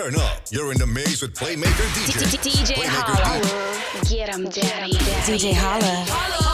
turn up. You're in the mix with Playmaker DJ. DJ Holla. Get him, daddy. DJ Holla.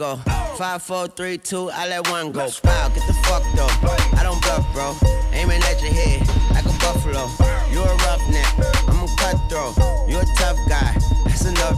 Go? Five, four, three, two, I let one go. Wow, get the fuck though. I don't bluff, bro. Aiming at your head like a buffalo. You a roughneck,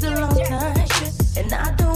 Them up, put them up. no one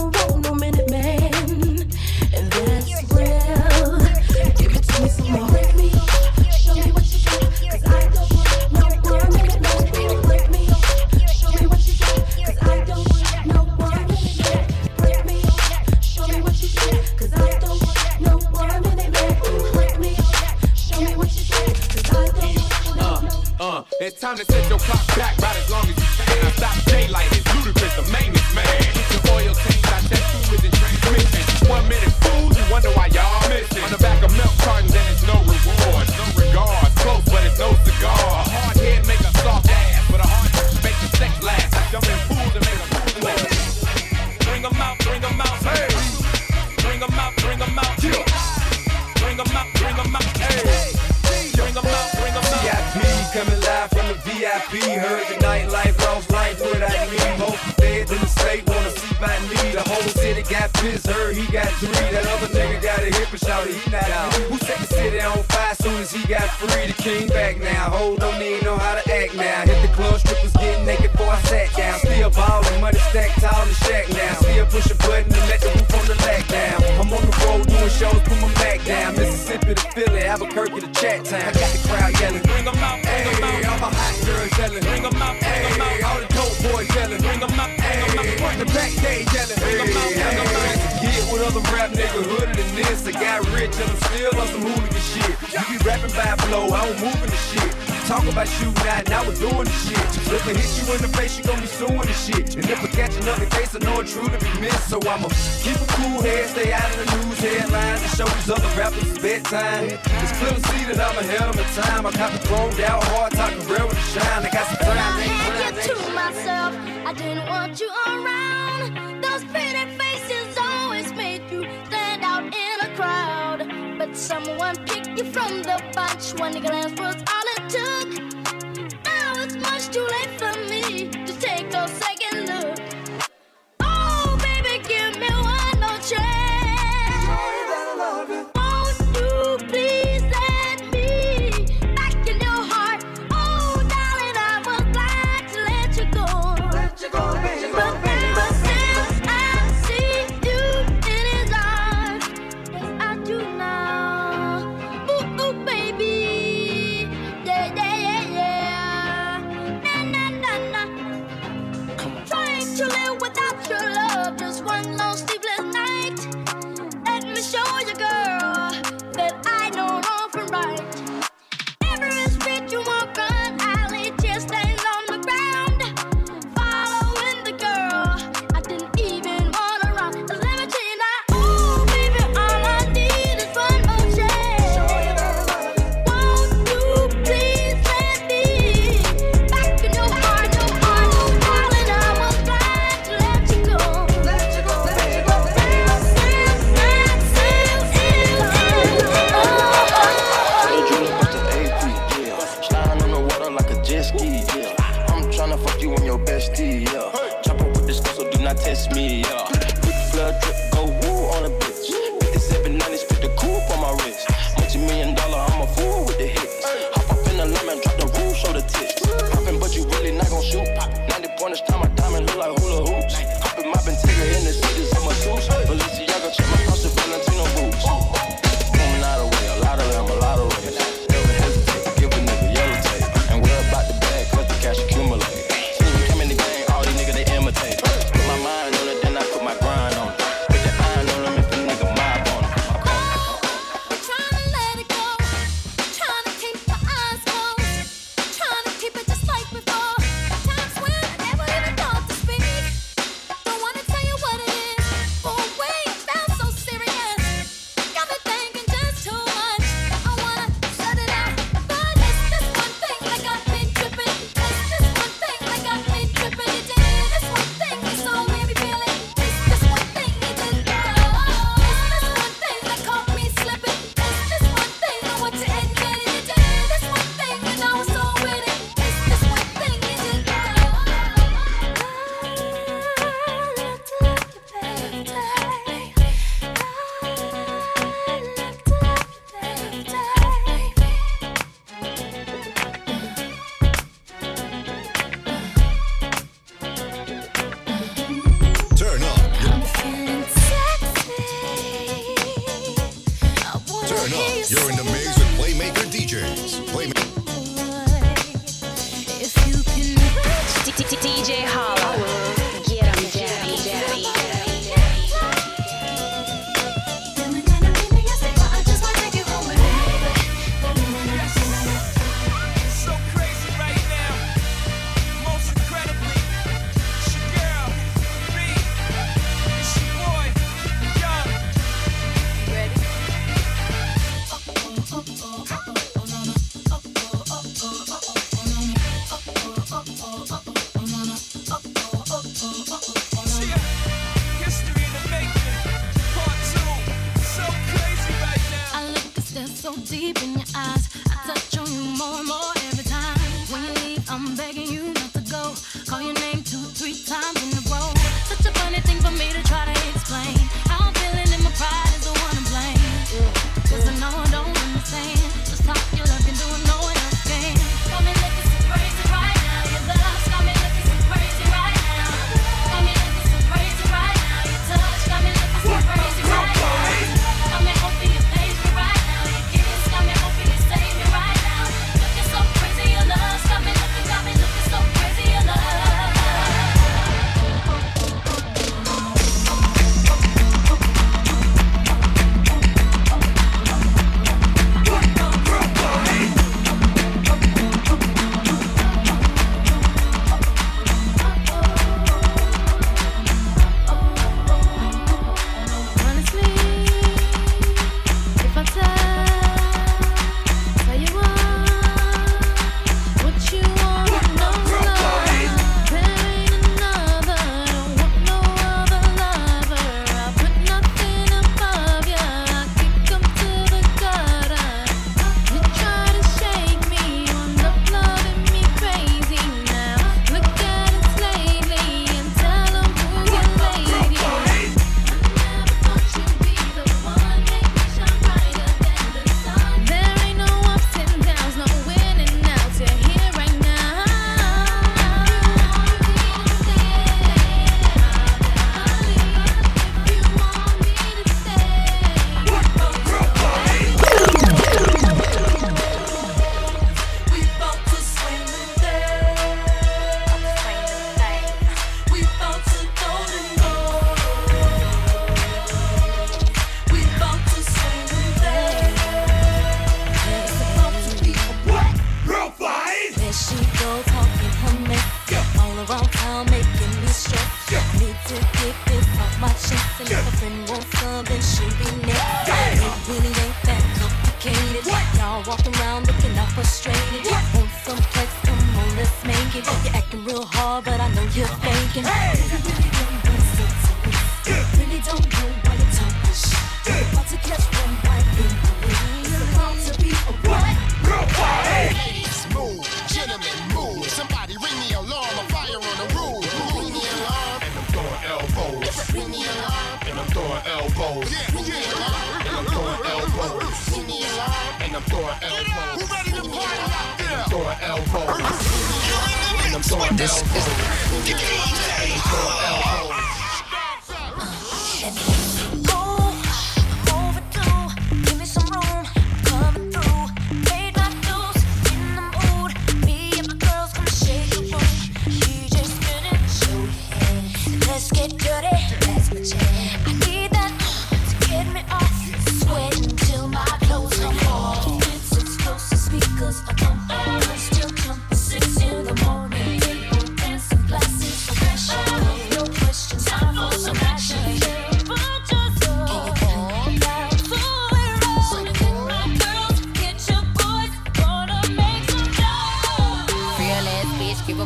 other rap nigga hooded than this. I got rich and I'm still on some hooligan shit. You be rapping by flow, I don't move in the shit. Talk about shooting, not, now we're doing the shit. If I hit you in the face, you gon' be suing the shit. And if I catch another case, I know it's true to be missed. So I'ma keep a cool head, stay out of the news headlines, and show these other rappers it's bedtime. It's clear to see that I'm ahead of my time. I got the thrown down hard, talking real with the shine. I got some time. I had you to myself. I didn't want you around. Those pretty faces. someone pick you from the bunch. One glance was all it took. Now it's much too late for me.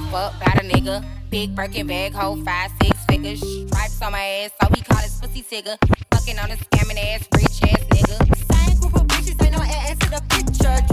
fuck about a nigga. Big Birkin bag, hold five, six figures. Stripes on my ass, so we call this pussy tigger. Fucking on a scamming ass, rich ass nigga. Same group of bitches, ain't no ass to the picture.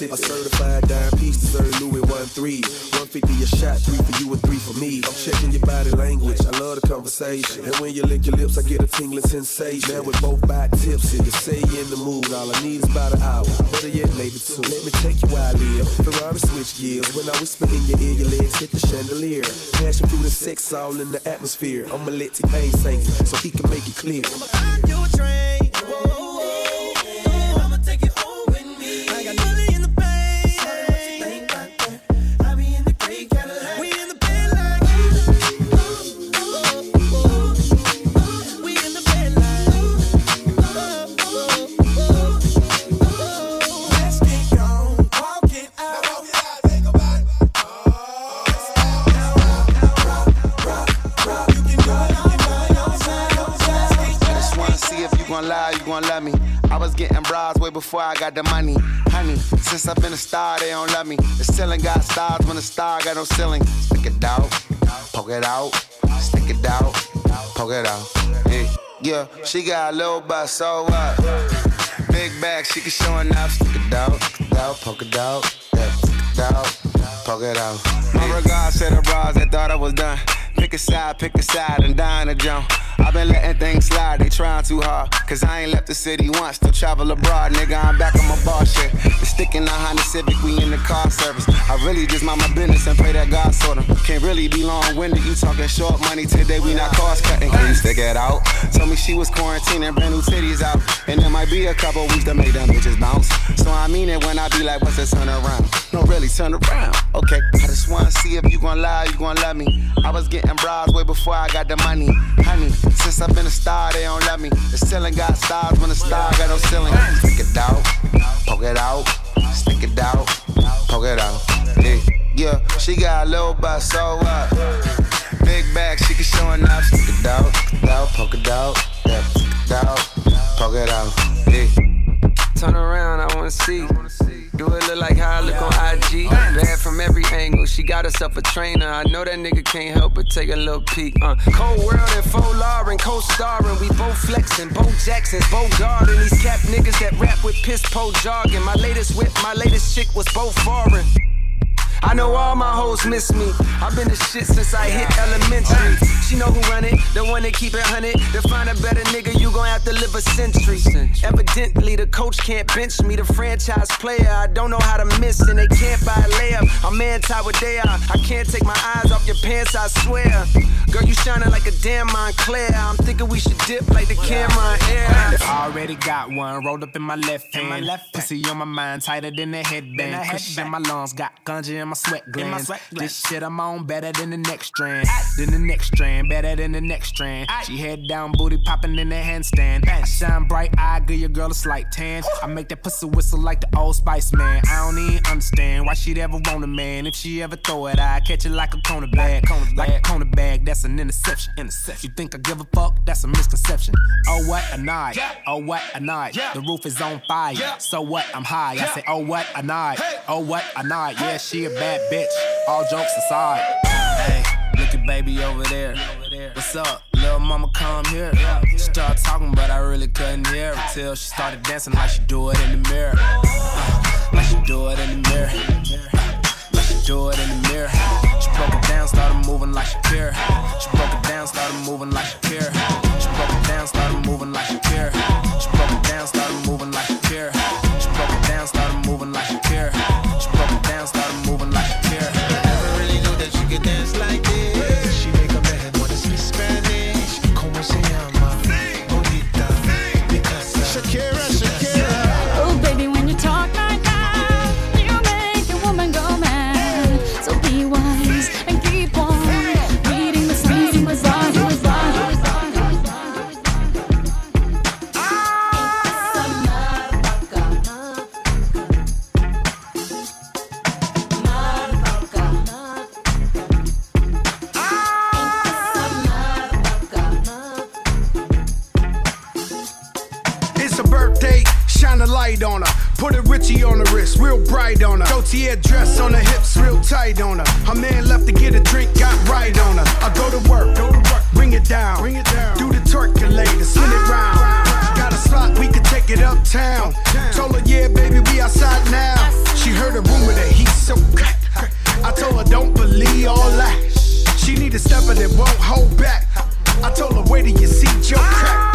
A certified dime piece deserve Louis one three. 150 a shot, three for you and three for me. I'm checking your body language. I love the conversation. And when you lick your lips, I get a tingling sensation. Now with both back tips, and you say you in the mood. All I need is about an hour. Better yet, maybe two. Let me take you where I live. Ferrari switch gears. When I whisper in your ear, your legs hit the chandelier. Passion through the sex all in the atmosphere. I'ma let T-Pain sing so he can make it clear. You a train. Way before I got the money. Honey, since I've been a star, they don't love me. The ceiling got stars when the star got no ceiling. Stick it out, poke it out, stick it out, poke it out. Yeah, yeah she got a little butt, so what? Big bag, she can show enough. Stick it out, stick it out, poke it out, yeah, stick it out, poke it out. My regards to the bras that thought I was done. Pick a side, pick a side, and in a jump. I've been letting things slide, they trying too hard. Cause I ain't left the city once to travel abroad. Nigga, I'm back on my boss shit. The stick in the Honda Civic, we in the car service. I really just mind my business and pray that God sort 'em. Can't really be long winded, you talking short money today, we not cost cutting. Can you stick it out? Told me she was quarantining, brand new titties out. And there might be a couple weeks to make them bitches bounce. So I mean it when I be like, what's a turn around? No, really, turn around. Okay, I just wanna see if you gon' lie, you gon' love me. I was getting way before I got the money. Honey, since I've been a star, they don't love me. The ceiling got stars when the star got no ceiling. Stick it out, poke it out, stick it out, poke it out. Yeah, yeah. she got a little butt, so what? Big bag, she can show enough. Stick it out, out, poke it out, yeah, stick it out, poke it out. Yeah. Turn around, I wanna see. Do it look like how I look on IG? Bad from every angle. She got herself a trainer. I know that nigga can't help but take a little peek. Uh, Cold World and Faux Lauren, co-starring. We both flexing, Bo Jackson's, Bo Garden. These cap niggas that rap with piss po jargon. My latest whip, my latest chick was both foreign. I know all my hoes miss me. I've been the shit since I hit elementary. She know who run it, the one that keep it hunted. To find a better nigga, you gon' have to live a century. Evidently, the coach can't bench me. The franchise player, I don't know how to miss, and they can't buy a layup. I'm anti what they are. I can't take my eyes off your pants, I swear. Girl, you shining like a damn Moncler. I'm thinking we should dip like the camera in air. Already got one rolled up in my left hand. My left Pussy on my mind, tighter than a headband. Cushion in my lungs, got ganja in my sweat glands. This shit I'm on better than the next strand. Than the next strand, better than the next strand. She head down, booty popping in the handstand. I shine bright I give your girl a slight tan. I make that pussy whistle like the old Spice Man. I don't even understand why she'd ever want a man. If she ever throw it, I catch it like a cornerback. Like a cornerback, that's an interception. Interception. You think I give a fuck? That's a misconception. Oh what a night. Oh what a night. The roof is on fire. So what? I'm high. I say, oh what a night. Oh what a night. Yeah, she a bad bitch. All jokes aside. Hey, look at baby over there. What's up? Little mama come here. She started talking, but I really couldn't hear her till she started dancing like she do it in the mirror. Uh, like she do it in the mirror. Uh, like she do it in the mirror. She broke it down, started moving like Shakira. She broke it down, started moving like Shakira. She broke it down, started moving like She broke right on her. Dress on her hips, real tight on her. Her man left to get a drink, got right on her. I go to work, go to work, bring it down, bring it down. Do the turkulator, spin it round. Got a slot, we could take it uptown. Told her, yeah, baby, we outside now. She heard a rumor that he's so crack. I told her, don't believe all that. She need a stepper that won't hold back. I told her, wait till you see Joe crack.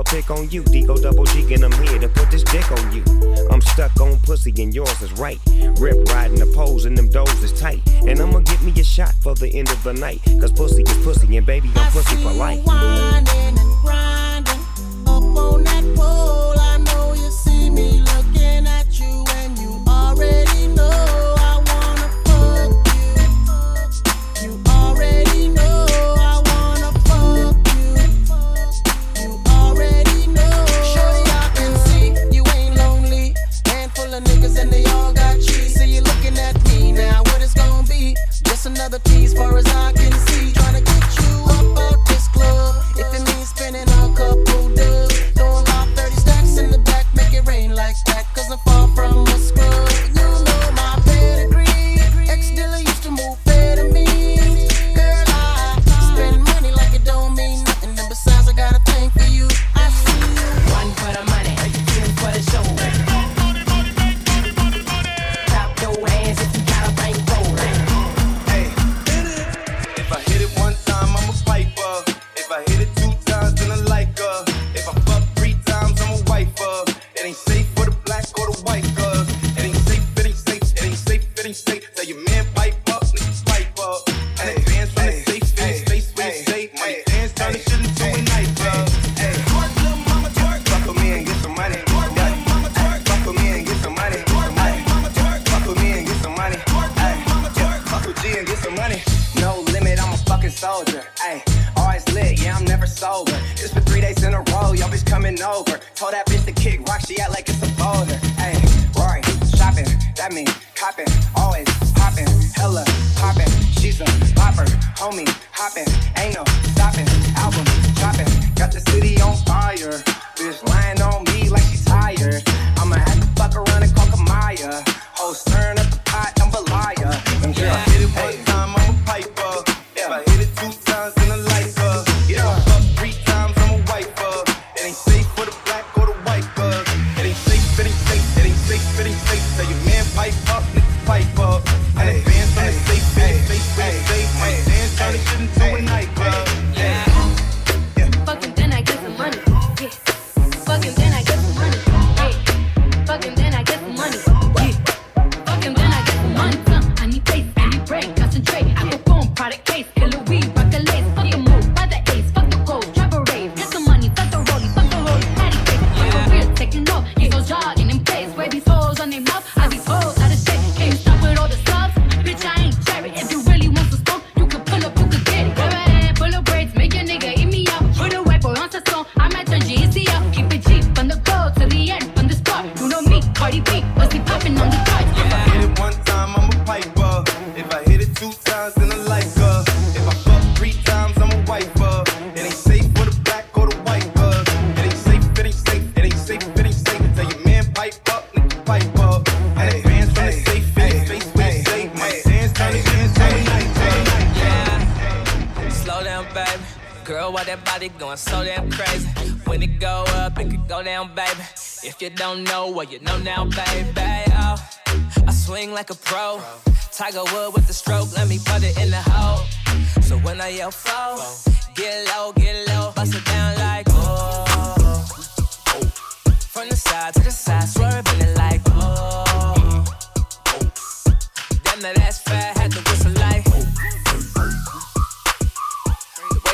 I'll pick on you. Deco double G, and I'm here to put this dick on you. I'm stuck on pussy, and yours is right. Rip riding the poles, and them doors is tight. And I'ma get me a shot for the end of the night. Cause pussy is pussy, and baby, I'm pussy for life.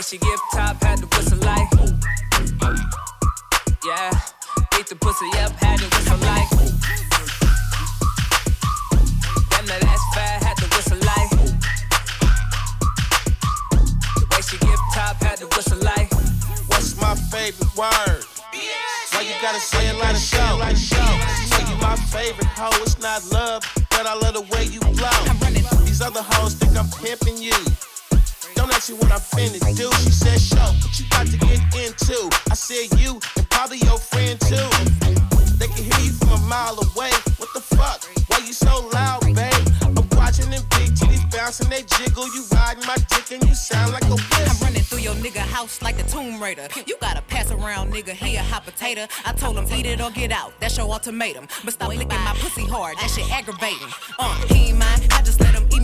she give top, had to whistle like. Yeah, ate the pussy up, had to whistle like. Damn, that ass fat, had to whistle like. The way she give top, had to whistle like. What's my favorite word? Why you gotta say it like a show? Like show. Say you my favorite hoe, it's not love, but I love the way you blow. These other hoes think I'm pimping you what I'm finna do. She said, Show what you got to get into. I said, You and probably your friend too. They can hear you from a mile away. What the fuck? Why you so loud, babe? I'm watching them big titties bouncing, they jiggle. You riding my dick and you sound like a bitch. I'm running through your nigga house like a Tomb Raider. You gotta pass around, nigga, He a hot potato. I told him, eat it or get out. That's your ultimatum. But stop licking my pussy hard. That shit aggravating. Uh, he ain't mine. I just let him eat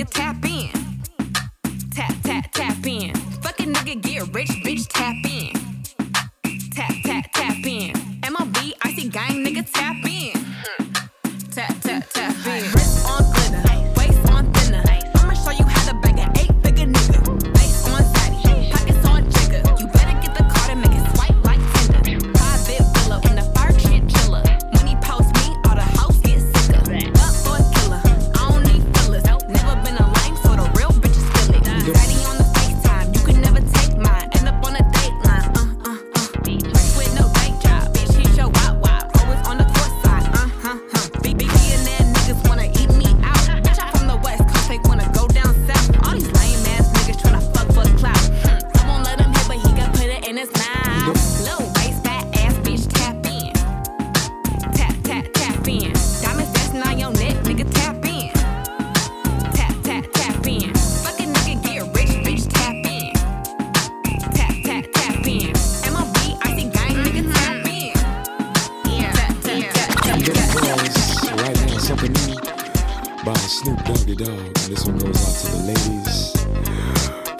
a tap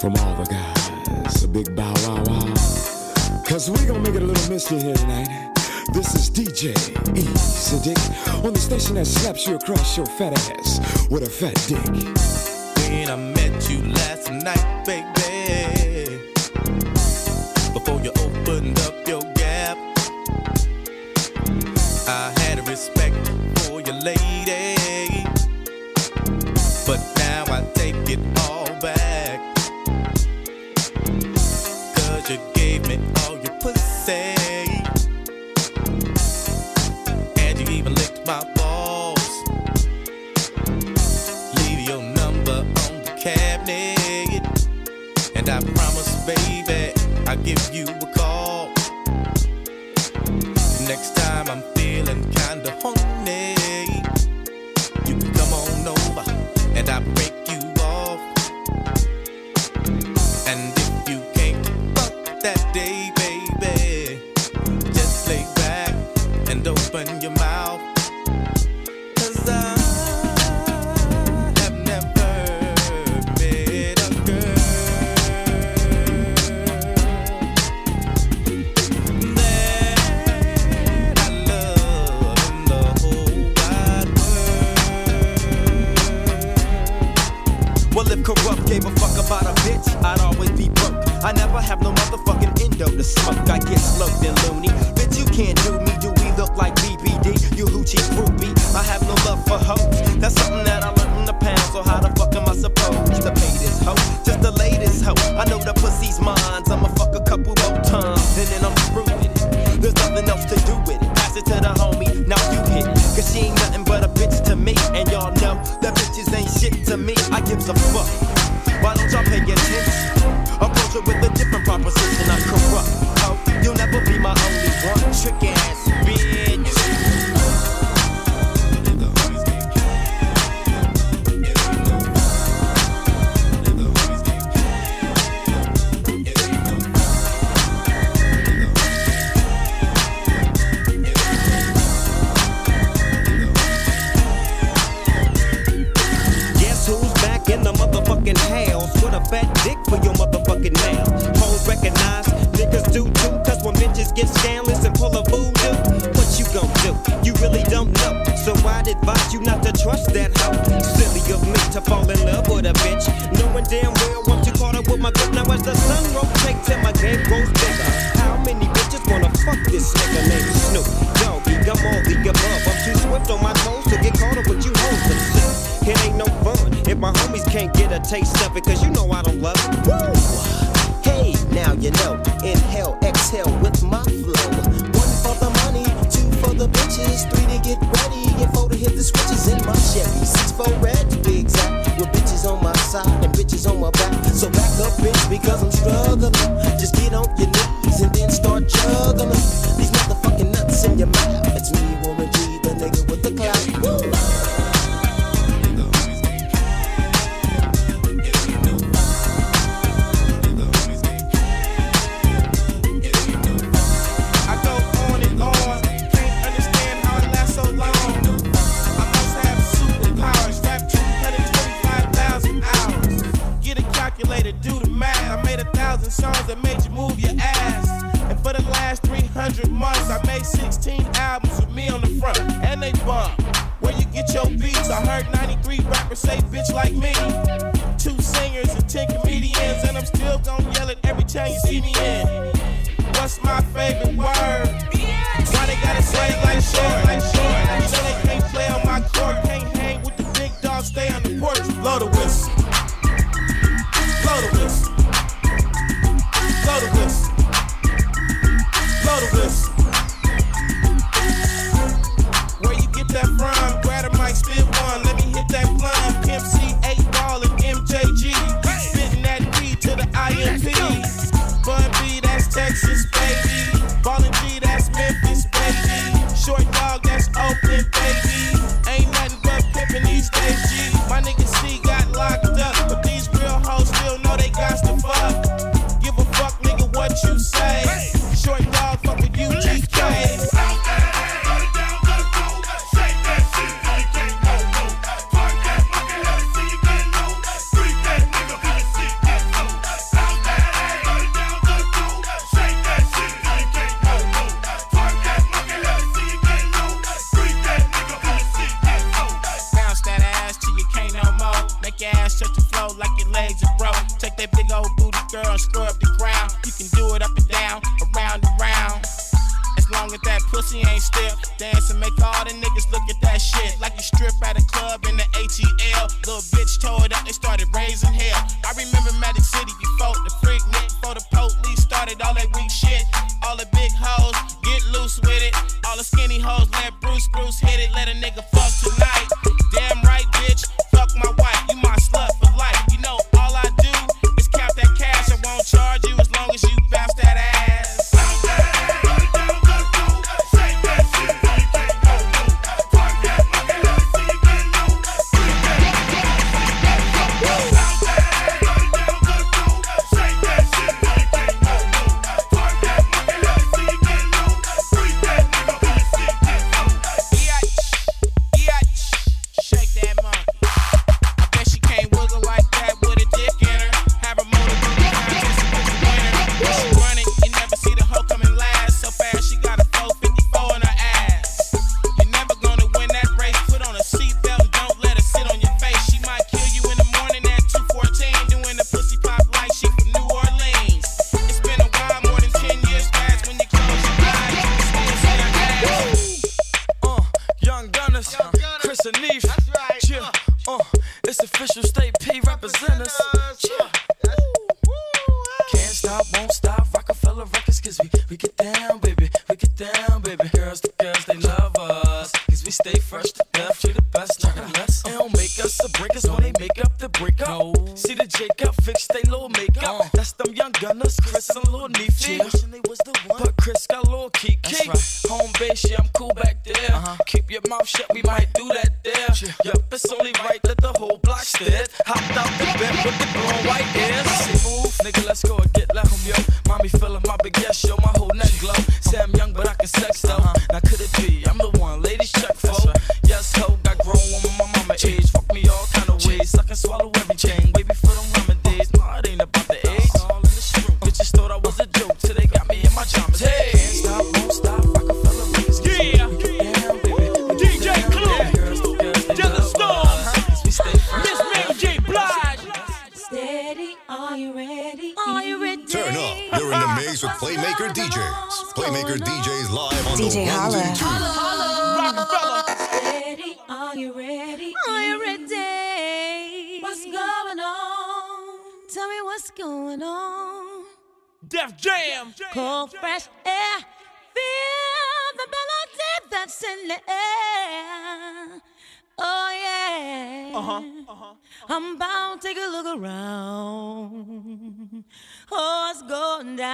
from all the guys. A big bow wow wow. Cause we gonna make it a little mystery here tonight. This is DJ Easy Dick on the station that slaps you across your fat ass with a fat dick. When I met you last night get slugged and loony. Bitch, you can't do me. Do we look like BBD? You hoochie groupie. I have no love for her. 4 red to be exact. With bitches on my side and bitches on my back. So back up, bitch, because I'm what's going on. Def Jam. Cold Jam. fresh air. Feel the melody that's in the air. Oh yeah. Uh-huh, uh-huh. Uh-huh. I'm bound to take a look around. Oh, it's going down.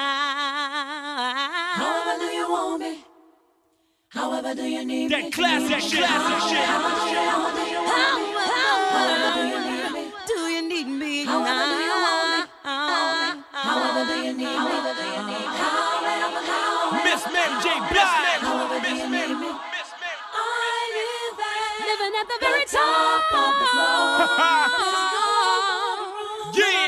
However do you want me? However do you need that me? Classic that shit. Classic shit. However, however, however, however do you need me? However do you need me? However do you want me? MJ Black. Living at the very top. yeah.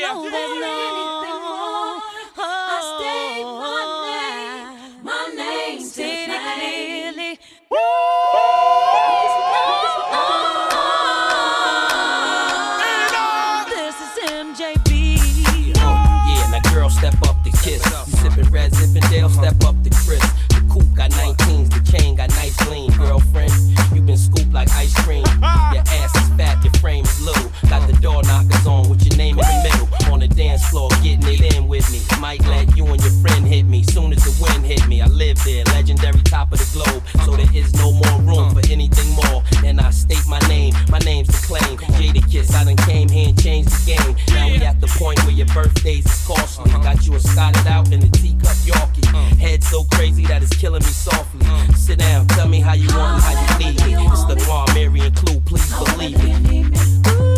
door knockers on with your name in the middle. On the dance floor, getting it in with me. Might let you and your friend hit me. Soon as the wind hit me, I live there, legendary top of the globe. So there is no more room for anything more. Then I state my name, my name's the claim. Jadakiss, I done came here and changed the game. Now we at the point where your birthdays is costly. Got you a scotted out in a teacup Yorkie. Head so crazy that it's killing me softly. Sit down, tell me how you want, me, how you need me. It's the Mar, Mary, and Clue, please believe me.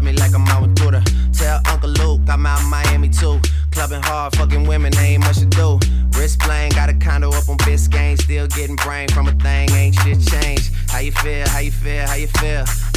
love me like I'm out with Tell Uncle Luke I'm out Miami too. Clubbing hard, fucking women, ain't much to do. Wrist playing, got a condo up on Biscayne. Still getting brain from a thing, ain't shit changed. How you feel, how you feel, how you feel?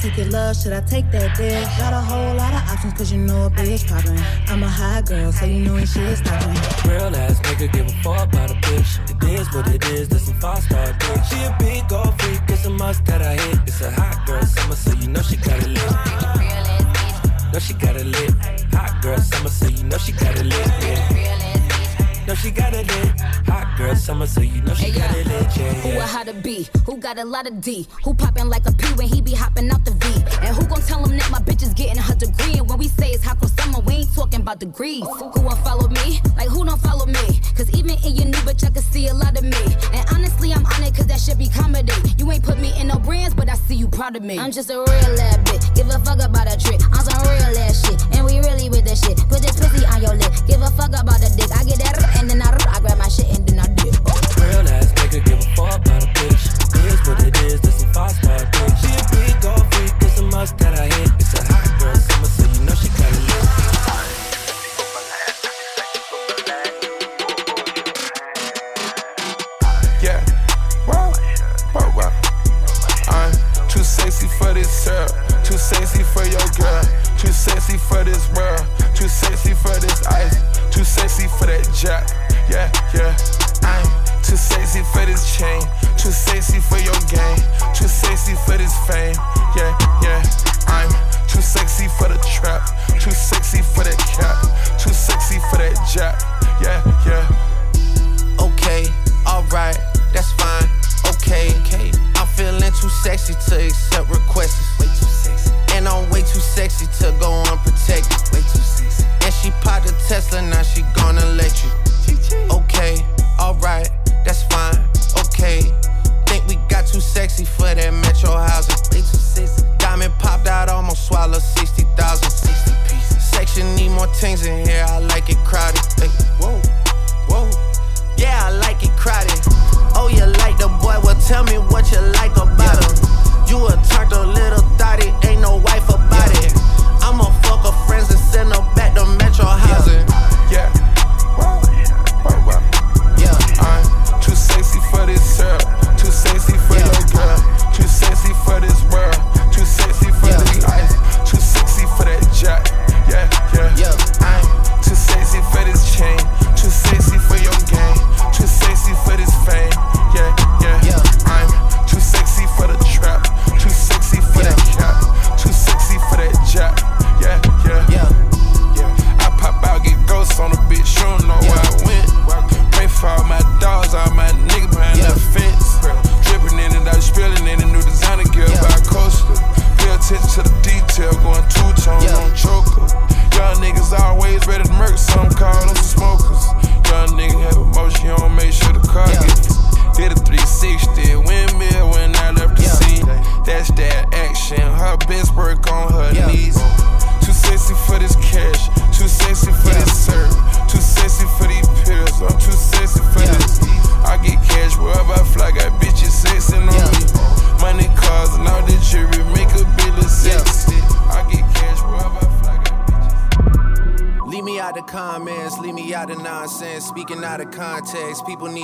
Should I take love? Should I take that dick? Got a whole lot of options, cause you know a bitch poppin'. I'm a high girl, so you know when shit stoppin'. Real ass nigga give a fuck about a bitch. It is what it is, this some five star dick. She a big old freak, it's a must that I hit. It's a hot girl summer, so you know she got it lit. Know she got it lit. Hot girl summer, so you know she got it lit. Yeah. Know she got it lit. Hot girl summer, so you know she Hey, got yeah. it lit. Yeah, Who a yeah. how to be? Who got a lot of D? Who poppin' like a P when he be hopping out the V? And who gon' tell him that my bitch is getting her degree? And when we say it's hot for summer, we ain't talking about degrees. Who won't follow me? Like who don't follow me? Cause even in your new bitch, I can see a lot of me. And honestly, I'm on it cause that should be comedy. You ain't put me in no brands, but I see you proud of me. I'm just a real ass bitch. Give a fuck about a trick. I'm some real ass shit. And we really with the shit. Put this pussy on your lip. Give a fuck about the dick. I get that and then I, I grab my shit and then I dip. Real ass nigga give a fuck about a bitch. It is what it is, this some five star dick. She a big old freak, it's a must that I hit. It's a hot girl summer, so you know she got it lit. Yeah. Wow. Wow, wow. I'm too sexy for this girl. Too sexy for your girl. Too sexy for this world. Too sexy for this ice. Too sexy for that jack. Yeah, yeah. I'm too sexy for this chain. Too sexy for your game. Too sexy for this fame. Yeah, yeah. I'm too sexy for the trap. Too sexy for that cap. Too sexy for that jack.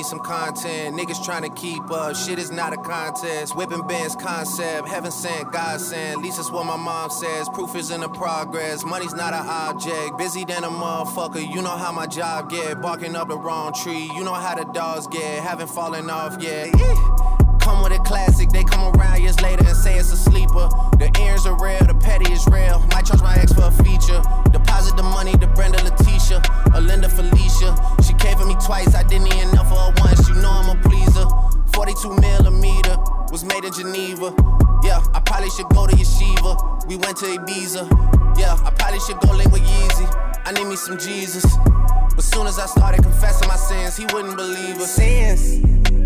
Some content. Niggas trying to keep up, shit is not a contest. Whipping bands concept, heaven sent, God sent. At least that's what my mom says. Proof is in the progress, money's not an object. Busy than a motherfucker, you know how my job get. Barking up the wrong tree, you know how the dogs get. Haven't fallen off yet. Come with a classic, they come around years later and say it's a sleeper. The earrings are real, the petty is real. Might charge my ex for a feature. Deposit the money to Brenda Letitia, or Linda Felicia. She came for me twice, I didn't even know for her once. You know I'm a pleaser. 42 millimeter was made in Geneva. Yeah, I probably should go to Yeshiva. We went to Ibiza. Yeah, I probably should go link with Yeezy. I need me some Jesus. But soon as I started confessing my sins, he wouldn't believe us. Sins.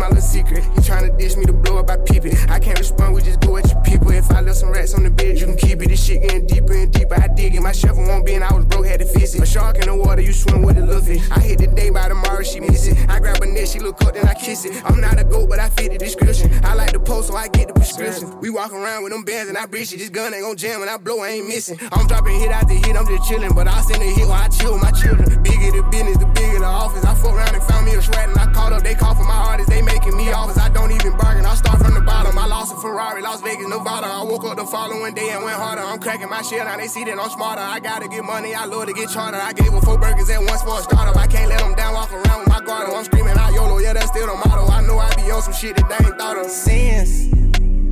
my little secret. He tryna dish me to blow up, I peep it. I can't respond, we just go at your people. If I left some rats on the bed, you can keep it. This shit getting deeper and deeper. I dig it. My shovel won't be, and I was broke, had to fix it. A shark in the water, you swim with a little fish. I hit the day by tomorrow, she miss it. I grab her neck, she look up, then I kiss it. I'm not a goat, but I fit it. description. Walk around with them bands and I breach it. This gun ain't gon' jam, and I blow, I ain't missing. I'm dropping hit after hit, I'm just chillin', but I send a hit while I chill with my children. Bigger the business, the bigger the office. I fuck around and found me a sweat, and I called up, they call for my artists, they making me offers. I don't even bargain, I start from the bottom. I lost a Ferrari, Las Vegas, Nevada. I woke up the following day and went harder. I'm cracking my shit, now they see that I'm smarter. I gotta get money, I love to get charter. I gave her four burgers at once for a startup. I can't let them down, walk around with my guard. I'm screaming out YOLO, yeah, that's still the motto. I know I be on some shit that they ain't thought of. Sins.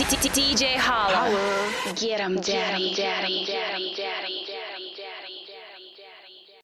In my life. DJ Holla. Get 'em, daddy. daddy, daddy, daddy.